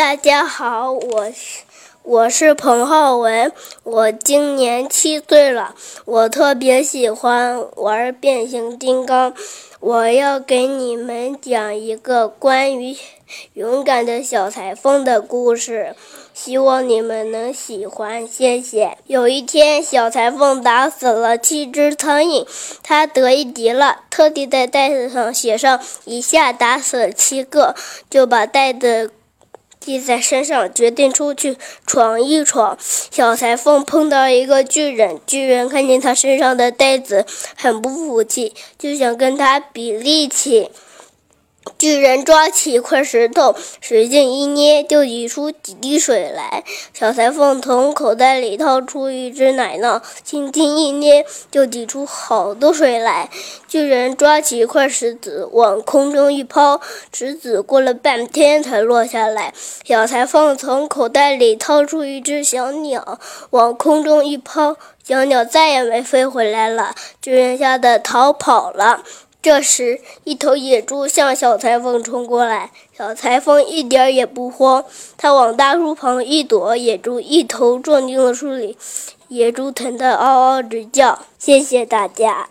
大家好，我是我是彭浩文，我今年七岁了，我特别喜欢玩变形金刚。我要给你们讲一个关于勇敢的小裁缝的故事，希望你们能喜欢，谢谢。有一天，小裁缝打死了七只苍蝇，他得意极了，特地在袋子上写上“一下打死七个”，就把袋子。系在身上，决定出去闯一闯。小裁缝碰到一个巨人，巨人看见他身上的袋子，很不服气，就想跟他比力气。巨人抓起一块石头，使劲一捏，就挤出几滴水来。小裁缝从口袋里掏出一只奶酪，轻轻一捏，就挤出好多水来。巨人抓起一块石子，往空中一抛，石子过了半天才落下来。小裁缝从口袋里掏出一只小鸟，往空中一抛，小鸟再也没飞回来了。巨人吓得逃跑了。这时，一头野猪向小裁缝冲过来，小裁缝一点也不慌，他往大树旁一躲，野猪一头撞进了树里，野猪疼得嗷嗷直叫。谢谢大家。